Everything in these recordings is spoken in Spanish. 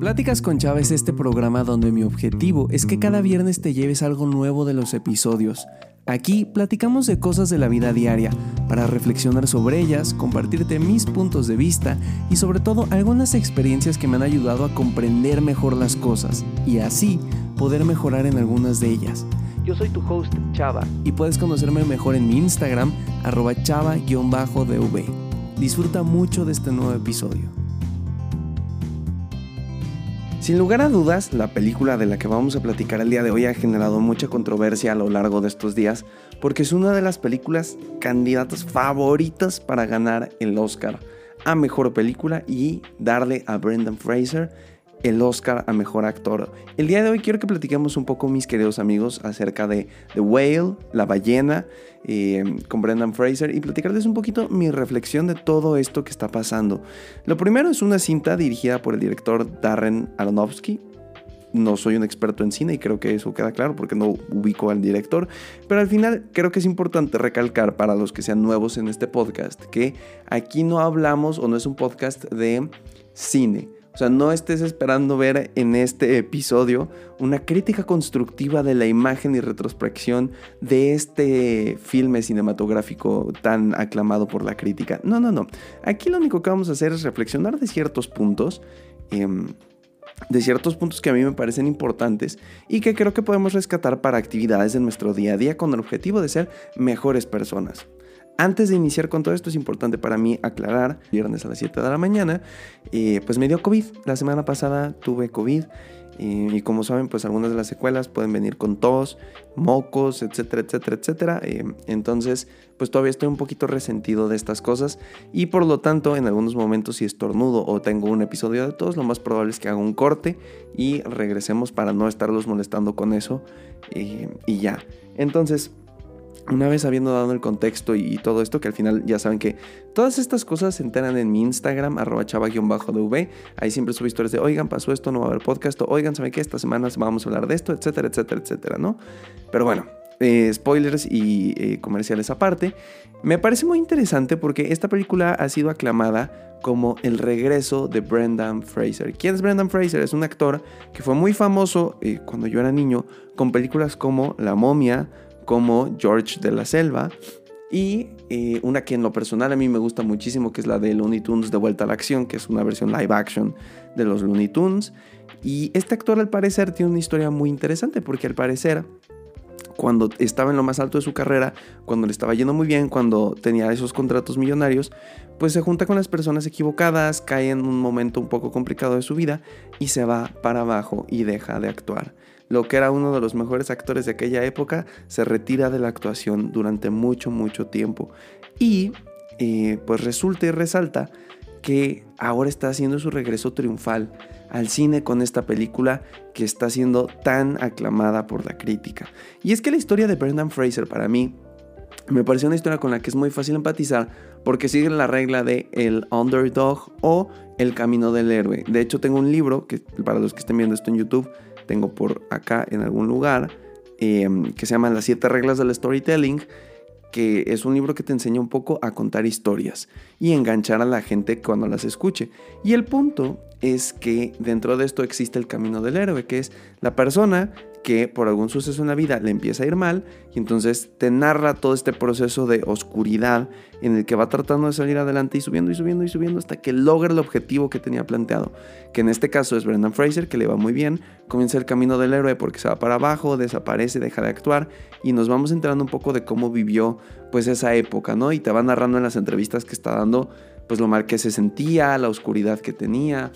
Pláticas con Chava es este programa donde mi objetivo es que cada viernes te lleves algo nuevo de los episodios. Aquí platicamos de cosas de la vida diaria, para reflexionar sobre ellas, compartirte mis puntos de vista y sobre todo algunas experiencias que me han ayudado a comprender mejor las cosas y así poder mejorar en algunas de ellas. Yo soy tu host Chava y puedes conocerme mejor en mi Instagram arroba chava-dv. Disfruta mucho de este nuevo episodio. Sin lugar a dudas, la película de la que vamos a platicar el día de hoy ha generado mucha controversia a lo largo de estos días porque es una de las películas candidatas favoritas para ganar el Oscar a Mejor Película y darle a Brendan Fraser el Oscar a Mejor Actor. El día de hoy quiero que platiquemos un poco, mis queridos amigos, acerca de The Whale, La Ballena, eh, con Brendan Fraser y platicarles un poquito mi reflexión de todo esto que está pasando. Lo primero es una cinta dirigida por el director Darren Aronofsky. No soy un experto en cine y creo que eso queda claro porque no ubico al director, pero al final creo que es importante recalcar para los que sean nuevos en este podcast que aquí no hablamos o no es un podcast de cine o sea, no estés esperando ver en este episodio una crítica constructiva de la imagen y retrospección de este filme cinematográfico tan aclamado por la crítica. No, no, no. Aquí lo único que vamos a hacer es reflexionar de ciertos puntos. Em, de ciertos puntos que a mí me parecen importantes y que creo que podemos rescatar para actividades de nuestro día a día con el objetivo de ser mejores personas. Antes de iniciar con todo esto es importante para mí aclarar, viernes a las 7 de la mañana, eh, pues me dio COVID. La semana pasada tuve COVID eh, y como saben, pues algunas de las secuelas pueden venir con tos, mocos, etcétera, etcétera, etcétera. Eh, entonces, pues todavía estoy un poquito resentido de estas cosas y por lo tanto, en algunos momentos si estornudo o tengo un episodio de tos, lo más probable es que haga un corte y regresemos para no estarlos molestando con eso y ya. Entonces, una vez habiendo dado el contexto y, todo esto, que al final ya saben que todas estas cosas se enteran en mi Instagram, arroba chava-dv. Ahí siempre subo historias de, oigan, pasó esto, no va a haber podcast, oigan, ¿saben qué? Esta semana vamos a hablar de esto, etcétera, etcétera, etcétera, ¿no? Pero bueno, eh, spoilers y eh, comerciales aparte. Me parece muy interesante porque esta película ha sido aclamada como el regreso de Brendan Fraser. ¿Quién es Brendan Fraser? Es un actor que fue muy famoso eh, cuando yo era niño con películas como La momia, como George de la Selva. Y eh, una que en lo personal a mí me gusta muchísimo, que es la de Looney Tunes de vuelta a la acción, que es una versión live action de los Looney Tunes. Y este actor al parecer tiene una historia muy interesante, porque al parecer cuando estaba en lo más alto de su carrera, cuando le estaba yendo muy bien, cuando tenía esos contratos millonarios, pues se junta con las personas equivocadas, cae en un momento un poco complicado de su vida y se va para abajo y deja de actuar lo que era uno de los mejores actores de aquella época, se retira de la actuación durante mucho, mucho tiempo. Y eh, pues resulta y resalta que ahora está haciendo su regreso triunfal al cine con esta película que está siendo tan aclamada por la crítica. Y es que la historia de Brendan Fraser para mí me parece una historia con la que es muy fácil empatizar porque sigue la regla de el underdog o el camino del héroe. De hecho tengo un libro que para los que estén viendo esto en YouTube tengo por acá en algún lugar, em, que se llama Las siete reglas del storytelling, que es un libro que te enseña un poco a contar historias y enganchar a la gente cuando las escuche. Y el punto es que dentro de esto existe el camino del héroe, que es la persona que por algún suceso en la vida le empieza a ir mal y entonces te narra todo este proceso de oscuridad en el que va tratando de salir adelante y subiendo y subiendo y subiendo hasta que logra el objetivo que tenía planteado, que en este caso es Brendan Fraser, que le va muy bien, comienza el camino del héroe porque se va para abajo, desaparece, deja de actuar y nos vamos enterando un poco de cómo vivió pues esa época, ¿no? Y te va narrando en las entrevistas que está dando pues lo mal que se sentía, la oscuridad que tenía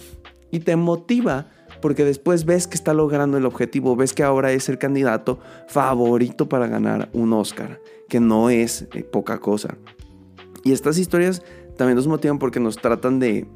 y te motiva porque después ves que está logrando el objetivo, ves que ahora es el candidato favorito para ganar un Oscar, que no es eh, poca cosa. Y estas historias también nos motivan porque nos tratan de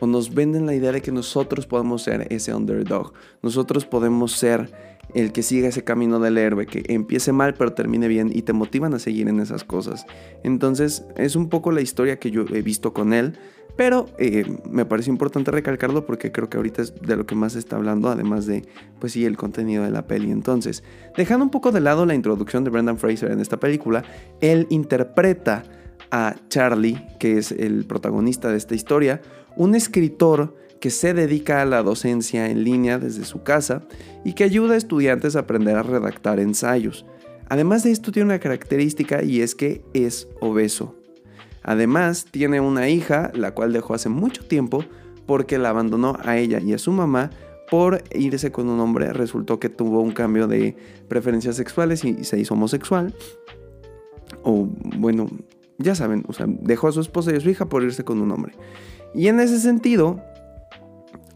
o nos venden la idea de que nosotros podemos ser ese underdog, nosotros podemos ser el que siga ese camino del héroe, que empiece mal pero termine bien y te motivan a seguir en esas cosas. Entonces es un poco la historia que yo he visto con él, pero eh, me parece importante recalcarlo porque creo que ahorita es de lo que más se está hablando, además de, pues sí, el contenido de la peli. Entonces, dejando un poco de lado la introducción de Brendan Fraser en esta película, él interpreta a Charlie, que es el protagonista de esta historia, un escritor que se dedica a la docencia en línea desde su casa y que ayuda a estudiantes a aprender a redactar ensayos. Además de esto tiene una característica y es que es obeso. Además tiene una hija, la cual dejó hace mucho tiempo porque la abandonó a ella y a su mamá por irse con un hombre. Resultó que tuvo un cambio de preferencias sexuales y se hizo homosexual. O bueno, ya saben, o sea, dejó a su esposa y a su hija por irse con un hombre. Y en ese sentido,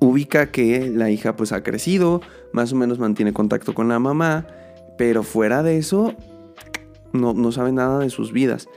ubica que la hija pues ha crecido, más o menos mantiene contacto con la mamá, pero fuera de eso, no, no sabe nada de sus vidas.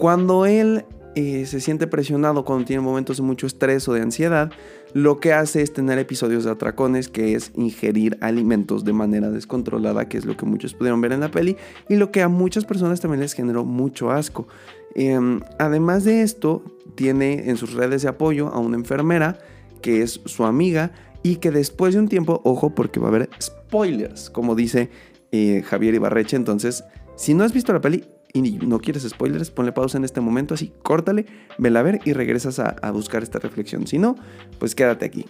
Cuando él eh, se siente presionado, cuando tiene momentos de mucho estrés o de ansiedad, lo que hace es tener episodios de atracones, que es ingerir alimentos de manera descontrolada, que es lo que muchos pudieron ver en la peli, y lo que a muchas personas también les generó mucho asco. Em, además de esto, tiene en sus redes de apoyo a una enfermera, que es su amiga, y que después de un tiempo, ojo, porque va a haber spoilers, como dice eh, Javier Ibarreche, entonces, si no has visto la peli, y no quieres spoilers, ponle pausa en este momento, así córtale, vela a ver y regresas a, buscar esta reflexión. Si no, pues quédate aquí.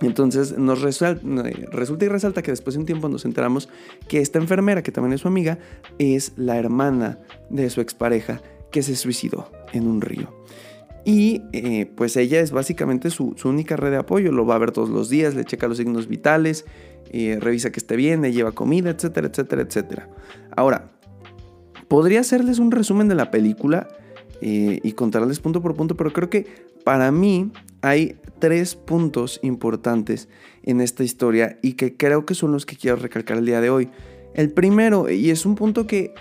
Entonces nos resulta, resulta y resalta que después de un tiempo nos enteramos que esta enfermera, que también es su amiga, es la hermana de su expareja que se suicidó en un río. Y eh, pues ella es básicamente su, única red de apoyo, lo va a ver todos los días, le checa los signos vitales, eh, revisa que esté bien, le lleva comida, etcétera, etcétera, etcétera. Ahora, Podría hacerles un resumen de la película eh, y contarles punto por punto, pero creo que para mí hay tres puntos importantes en esta historia y que creo que son los que quiero recalcar el día de hoy. El primero, y es un punto que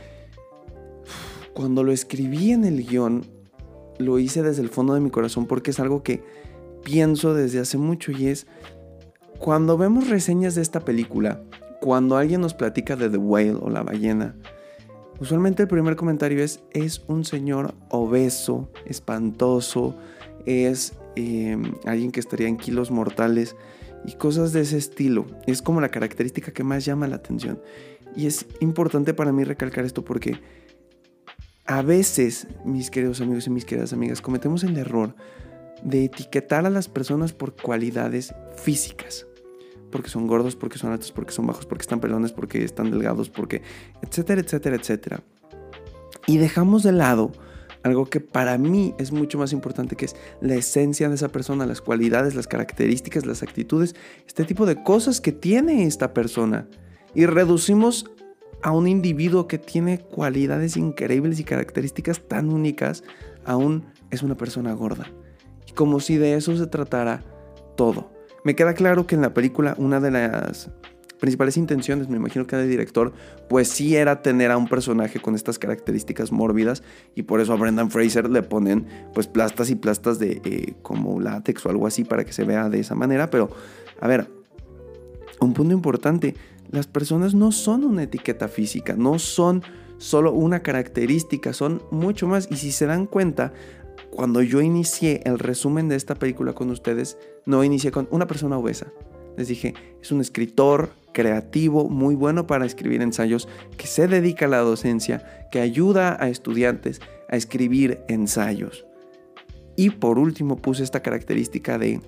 cuando lo escribí en el guion, lo hice desde el fondo de mi corazón porque es algo que pienso desde hace mucho y es cuando vemos reseñas de esta película, cuando alguien nos platica de The Whale o la ballena, Usualmente el primer comentario es, es un señor obeso, espantoso, es em, alguien que estaría en kilos mortales y cosas de ese estilo. Es como la característica que más llama la atención. Y es importante para mí recalcar esto porque a veces, mis queridos amigos y mis queridas amigas, cometemos el error de etiquetar a las personas por cualidades físicas porque son gordos, porque son altos, porque son bajos, porque están pelones, porque están delgados, porque etcétera, etcétera, etcétera. Y dejamos de lado algo que para mí es mucho más importante, que es la esencia de esa persona, las cualidades, las características, las actitudes, este tipo de cosas que tiene esta persona. Y reducimos a un individuo que tiene cualidades increíbles y características tan únicas, aún es una persona gorda. Y como si de eso se tratara todo. Me queda claro que en la película una de las principales intenciones, me imagino que de director, pues sí era tener a un personaje con estas características mórbidas y por eso a Brendan Fraser le ponen pues plastas y plastas de eh, como látex o algo así para que se vea de esa manera, pero a ver, un punto importante, las personas no son una etiqueta física, no son solo una característica, son mucho más y si se dan cuenta, cuando yo inicié el resumen de esta película con ustedes, no inicié con una persona obesa. Les dije, es un escritor creativo, muy bueno para escribir ensayos, que se dedica a la docencia, que ayuda a estudiantes a escribir ensayos. Y por último puse esta característica de,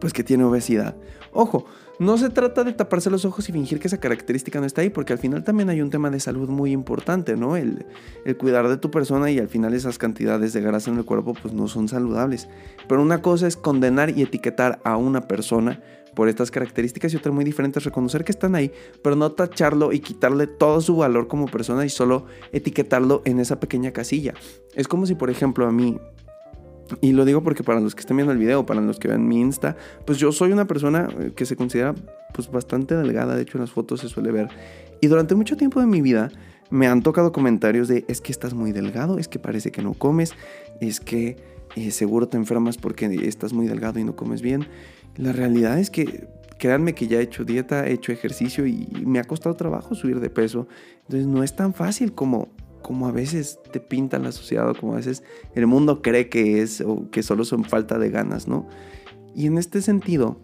pues que tiene obesidad. Ojo, no se trata de taparse los ojos y fingir que esa característica no está ahí, porque al final también hay un tema de salud muy importante, ¿no? El, cuidar de tu persona y al final esas cantidades de grasa en el cuerpo pues no son saludables. Pero una cosa es condenar y etiquetar a una persona por estas características y otra muy diferente es reconocer que están ahí, pero no tacharlo y quitarle todo su valor como persona y solo etiquetarlo en esa pequeña casilla. Es como si, por ejemplo, a mí y lo digo porque para los que estén viendo el video, para los que ven mi Insta, pues yo soy una persona eh, que se considera pues bastante delgada, de hecho en las fotos se suele ver. Y durante mucho tiempo de mi vida me han tocado comentarios de es que estás muy delgado, es que parece que no comes, es que eh, seguro te enfermas porque estás muy delgado y no comes bien. La realidad es que créanme que ya he hecho dieta, he hecho ejercicio y me ha costado trabajo subir de peso. Entonces no es tan fácil como como a veces te pintan la sociedad o como a veces el mundo cree que es o que solo son falta de ganas, ¿no? Y en este sentido,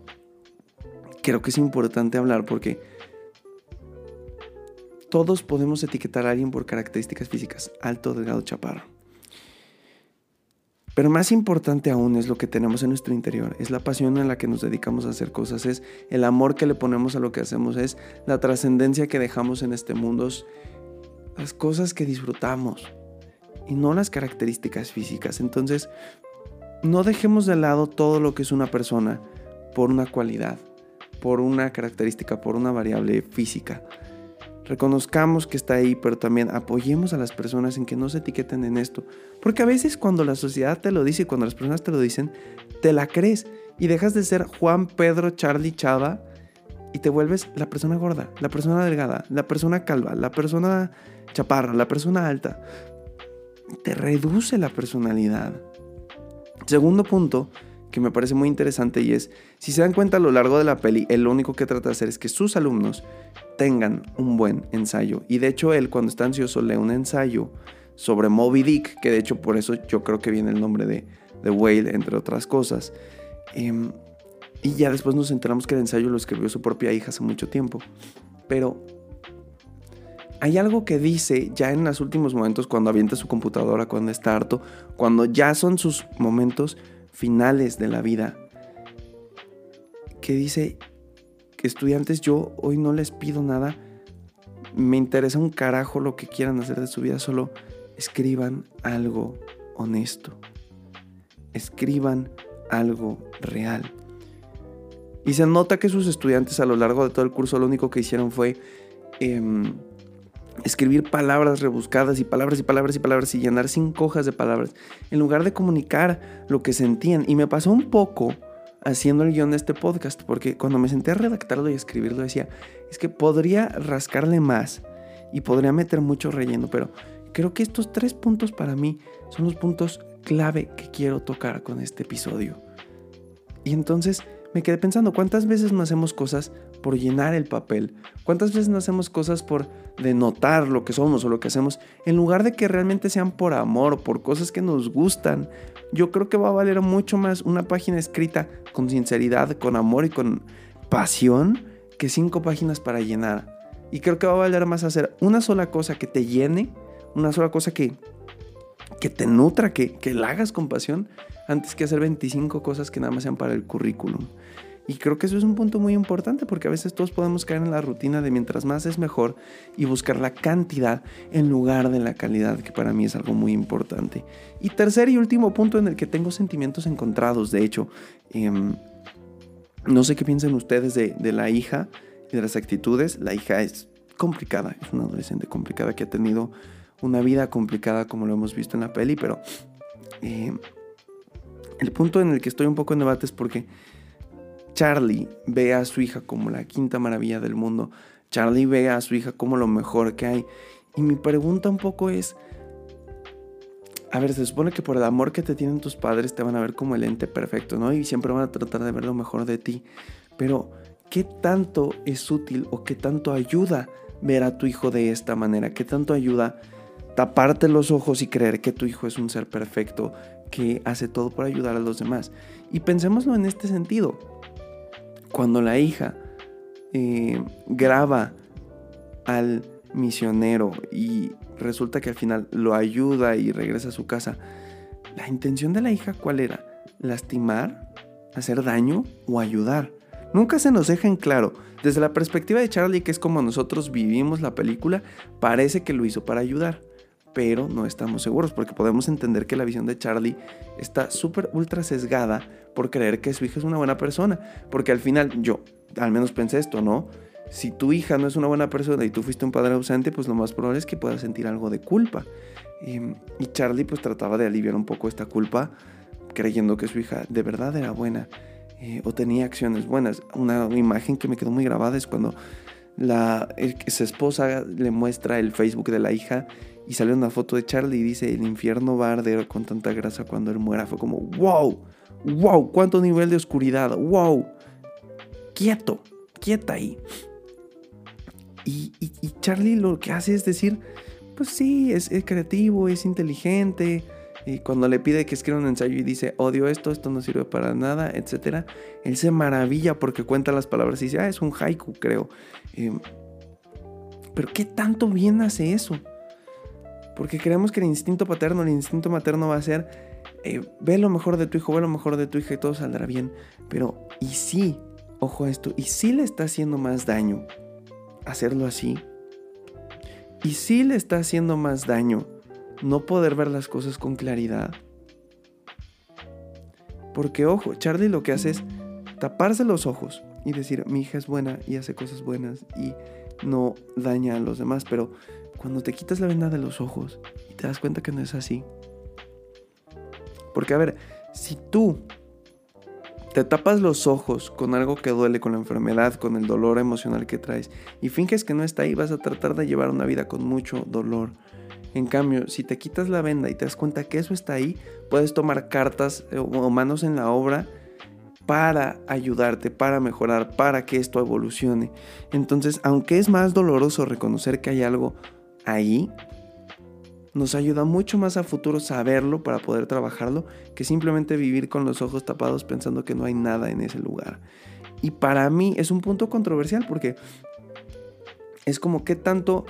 creo que es importante hablar porque todos podemos etiquetar a alguien por características físicas, alto, delgado, chaparro. Pero más importante aún es lo que tenemos en nuestro interior, es la pasión en la que nos dedicamos a hacer cosas, es el amor que le ponemos a lo que hacemos, es la trascendencia que dejamos en este mundo, las cosas que disfrutamos y no las características físicas. Entonces, no dejemos de lado todo lo que es una persona por una cualidad, por una característica, por una variable física. Reconozcamos que está ahí, pero también apoyemos a las personas en que no se etiqueten en esto. Porque a veces cuando la sociedad te lo dice y cuando las personas te lo dicen, te la crees y dejas de ser Juan, Pedro, Charlie, Chava y te vuelves la persona gorda, la persona delgada, la persona calva, la persona chaparra, la persona alta. Te reduce la personalidad. Segundo punto que me parece muy interesante y es, si se dan cuenta a lo largo de la peli, él lo único que trata de hacer es que sus alumnos tengan un buen ensayo. Y de hecho él cuando está ansioso lee un ensayo sobre Moby Dick, que de hecho por eso yo creo que viene el nombre de, de Whale, entre otras cosas. Em, y ya después nos enteramos que el ensayo lo escribió su propia hija hace mucho tiempo. Pero hay algo que dice ya en los últimos momentos, cuando avienta su computadora, cuando está harto, cuando ya son sus momentos finales de la vida, que dice, estudiantes, yo hoy no les pido nada. Me interesa un carajo lo que quieran hacer de su vida. Solo escriban algo honesto. Escriban algo real. Y se nota que sus estudiantes a lo largo de todo el curso lo único que hicieron fue em, escribir palabras rebuscadas y palabras y palabras y palabras y llenar cinco hojas de palabras en lugar de comunicar lo que sentían. Y me pasó un poco haciendo el guion de este podcast, porque cuando me senté a redactarlo y escribirlo decía, es que podría rascarle más y podría meter mucho relleno, pero creo que estos tres puntos para mí son los puntos clave que quiero tocar con este episodio. Y entonces me quedé pensando, ¿cuántas veces no hacemos cosas por llenar el papel? ¿Cuántas veces no hacemos cosas por denotar lo que somos o lo que hacemos, en lugar de que realmente sean por amor, por cosas que nos gustan, yo creo que va a valer mucho más una página escrita con sinceridad, con amor y con pasión que cinco páginas para llenar. Y creo que va a valer más hacer una sola cosa que te llene, una sola cosa que, que te nutra, que, que la hagas con pasión, antes que hacer 25 cosas que nada más sean para el currículum. Y creo que eso es un punto muy importante porque a veces todos podemos caer en la rutina de mientras más es mejor y buscar la cantidad en lugar de la calidad, que para mí es algo muy importante. Y tercer y último punto en el que tengo sentimientos encontrados, de hecho, em, no sé qué piensan ustedes de, la hija y de las actitudes. La hija es complicada, es una adolescente complicada que ha tenido una vida complicada como lo hemos visto en la peli, pero em, el punto en el que estoy un poco en debate es porque Charlie ve a su hija como la quinta maravilla del mundo. Charlie ve a su hija como lo mejor que hay. Y mi pregunta un poco es, a ver, se supone que por el amor que te tienen tus padres te van a ver como el ente perfecto, ¿no? Y siempre van a tratar de ver lo mejor de ti. Pero, ¿qué tanto es útil o qué tanto ayuda ver a tu hijo de esta manera? ¿Qué tanto ayuda taparte los ojos y creer que tu hijo es un ser perfecto que hace todo por ayudar a los demás? Y pensémoslo en este sentido cuando la hija eh, graba al misionero y resulta que al final lo ayuda y regresa a su casa, la intención de la hija cuál era? ¿Lastimar? ¿Hacer daño o ayudar? Nunca se nos deja en claro. Desde la perspectiva de Charlie, que es como nosotros vivimos la película, parece que lo hizo para ayudar pero no estamos seguros porque podemos entender que la visión de Charlie está súper ultra sesgada por creer que su hija es una buena persona, porque al final yo al menos pensé esto, ¿no? Si tu hija no es una buena persona y tú fuiste un padre ausente, pues lo más probable es que puedas sentir algo de culpa. Y, Charlie pues trataba de aliviar un poco esta culpa creyendo que su hija de verdad era buena eh, o tenía acciones buenas. Una imagen que me quedó muy grabada es cuando la, esposa le muestra el Facebook de la hija y sale una foto de Charlie y dice, el infierno va a arder con tanta grasa cuando él muera. Fue como, wow, wow, cuánto nivel de oscuridad, wow, quieto, quieta ahí. Y, Charlie lo que hace es decir, pues sí, es, creativo, es inteligente. Y cuando le pide que escriba un ensayo y dice, odio esto, esto no sirve para nada, etc. Él se maravilla porque cuenta las palabras y dice, ah, es un haiku, creo. Em, pero ¿qué tanto bien hace eso? Porque creemos que el instinto paterno, el instinto materno va a ser eh, ve lo mejor de tu hijo, ve lo mejor de tu hija y todo saldrá bien. Pero, ¿y si, ojo a esto, y si le está haciendo más daño hacerlo así? ¿Y si le está haciendo más daño no poder ver las cosas con claridad? Porque, ojo, Charlie lo que hace es taparse los ojos y decir, mi hija es buena y hace cosas buenas y no daña a los demás. Pero cuando te quitas la venda de los ojos y te das cuenta que no es así, porque a ver, si tú te tapas los ojos con algo que duele, con la enfermedad, con el dolor emocional que traes, y finges que no está ahí, vas a tratar de llevar una vida con mucho dolor. En cambio, si te quitas la venda y te das cuenta que eso está ahí, puedes tomar cartas eh, o manos en la obra para ayudarte, para mejorar, para que esto evolucione. Entonces, aunque es más doloroso reconocer que hay algo ahí, nos ayuda mucho más a futuro saberlo para poder trabajarlo que simplemente vivir con los ojos tapados pensando que no hay nada en ese lugar. Y para mí es un punto controversial porque es como que tanto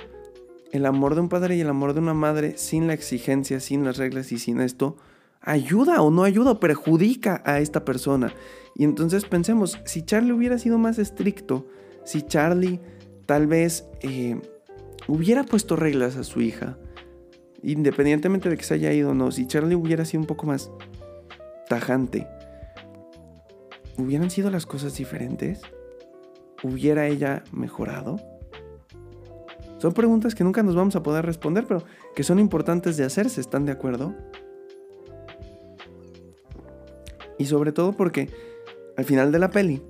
el amor de un padre y el amor de una madre sin la exigencia, sin las reglas y sin esto, ayuda o no ayuda o perjudica a esta persona. Y entonces pensemos, si Charlie hubiera sido más estricto, si Charlie tal vez eh, hubiera puesto reglas a su hija, Independientemente de que se haya ido o no, si Charlie hubiera sido un poco más tajante, ¿hubieran sido las cosas diferentes? ¿Hubiera ella mejorado? Son preguntas que nunca nos vamos a poder responder, pero que son importantes de hacerse, ¿están de acuerdo? Y sobre todo porque al final de la peli,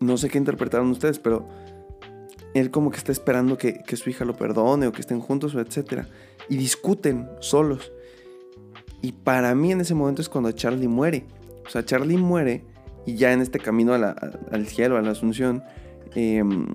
no sé qué interpretaron ustedes, pero él como que está esperando que, que su hija lo perdone o que estén juntos etcétera y discuten solos. Y para mí en ese momento es cuando Charlie muere. O sea, Charlie muere y ya en este camino al cielo, a la asunción, em,